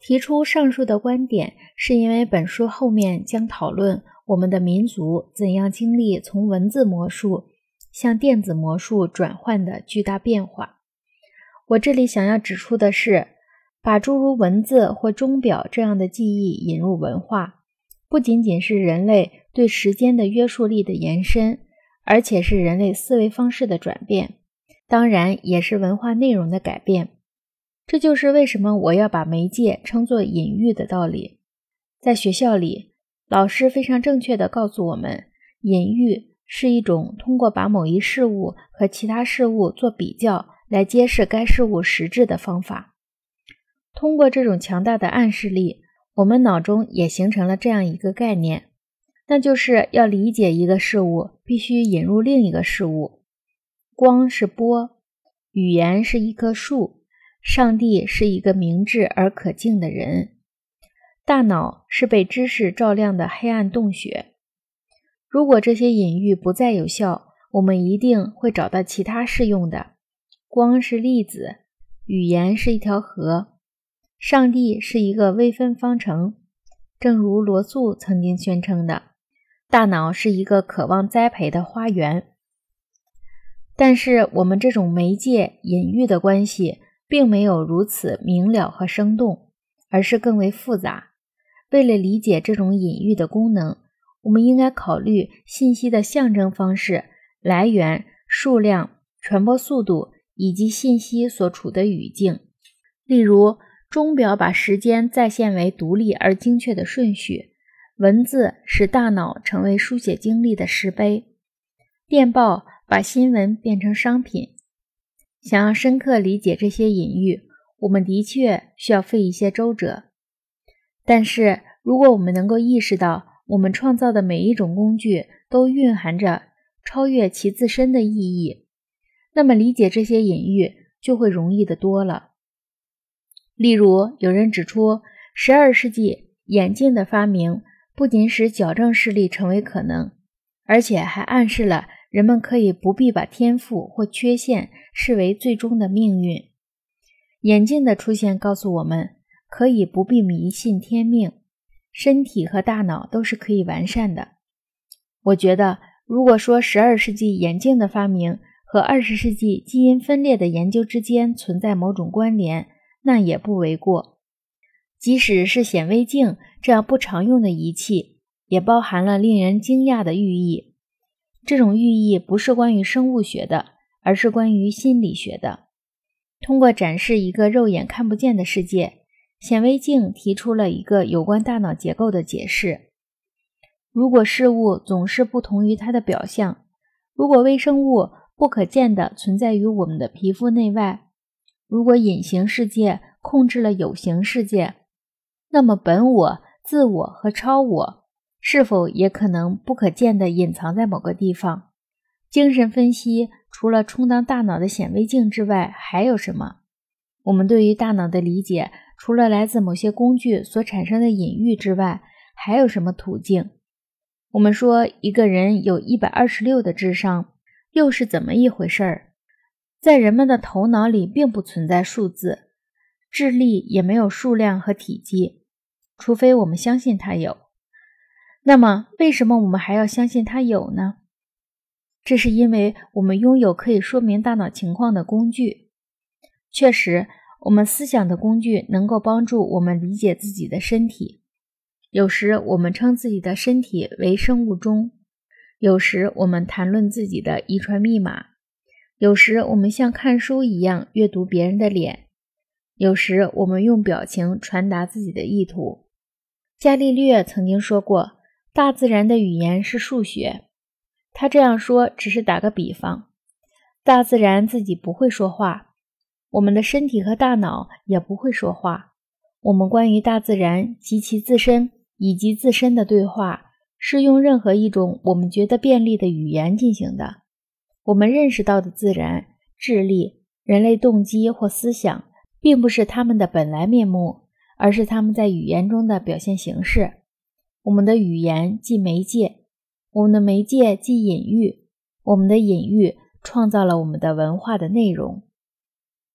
提出上述的观点，是因为本书后面将讨论我们的民族怎样经历从文字魔术向电子魔术转换的巨大变化。我这里想要指出的是，把诸如文字或钟表这样的记忆引入文化，不仅仅是人类对时间的约束力的延伸，而且是人类思维方式的转变，当然也是文化内容的改变。这就是为什么我要把媒介称作隐喻的道理。在学校里，老师非常正确地告诉我们，隐喻是一种通过把某一事物和其他事物做比较来揭示该事物实质的方法。通过这种强大的暗示力，我们脑中也形成了这样一个概念，那就是要理解一个事物，必须引入另一个事物。光是波，语言是一棵树。上帝是一个明智而可敬的人，大脑是被知识照亮的黑暗洞穴。如果这些隐喻不再有效，我们一定会找到其他适用的。光是粒子，语言是一条河，上帝是一个微分方程。正如罗素曾经宣称的，大脑是一个渴望栽培的花园。但是，我们这种媒介隐喻的关系。并没有如此明了和生动，而是更为复杂。为了理解这种隐喻的功能，我们应该考虑信息的象征方式、来源、数量、传播速度以及信息所处的语境。例如，钟表把时间再现为独立而精确的顺序；文字使大脑成为书写经历的石碑；电报把新闻变成商品。想要深刻理解这些隐喻，我们的确需要费一些周折。但是，如果我们能够意识到我们创造的每一种工具都蕴含着超越其自身的意义，那么理解这些隐喻就会容易得多了。例如，有人指出，12世纪眼镜的发明不仅使矫正视力成为可能，而且还暗示了。人们可以不必把天赋或缺陷视为最终的命运。眼镜的出现告诉我们，可以不必迷信天命，身体和大脑都是可以完善的。我觉得，如果说十二世纪眼镜的发明和二十世纪基因分裂的研究之间存在某种关联，那也不为过。即使是显微镜这样不常用的仪器，也包含了令人惊讶的寓意。这种寓意不是关于生物学的，而是关于心理学的。通过展示一个肉眼看不见的世界，显微镜提出了一个有关大脑结构的解释。如果事物总是不同于它的表象，如果微生物不可见的存在于我们的皮肤内外，如果隐形世界控制了有形世界，那么本我、自我和超我。是否也可能不可见的隐藏在某个地方？精神分析除了充当大脑的显微镜之外，还有什么？我们对于大脑的理解，除了来自某些工具所产生的隐喻之外，还有什么途径？我们说一个人有一百二十六的智商，又是怎么一回事儿？在人们的头脑里并不存在数字，智力也没有数量和体积，除非我们相信它有。那么，为什么我们还要相信它有呢？这是因为我们拥有可以说明大脑情况的工具。确实，我们思想的工具能够帮助我们理解自己的身体。有时我们称自己的身体为生物钟，有时我们谈论自己的遗传密码，有时我们像看书一样阅读别人的脸，有时我们用表情传达自己的意图。伽利略曾经说过。大自然的语言是数学。他这样说只是打个比方。大自然自己不会说话，我们的身体和大脑也不会说话。我们关于大自然及其自身以及自身的对话，是用任何一种我们觉得便利的语言进行的。我们认识到的自然、智力、人类动机或思想，并不是他们的本来面目，而是他们在语言中的表现形式。我们的语言即媒介，我们的媒介即隐喻，我们的隐喻创造了我们的文化的内容。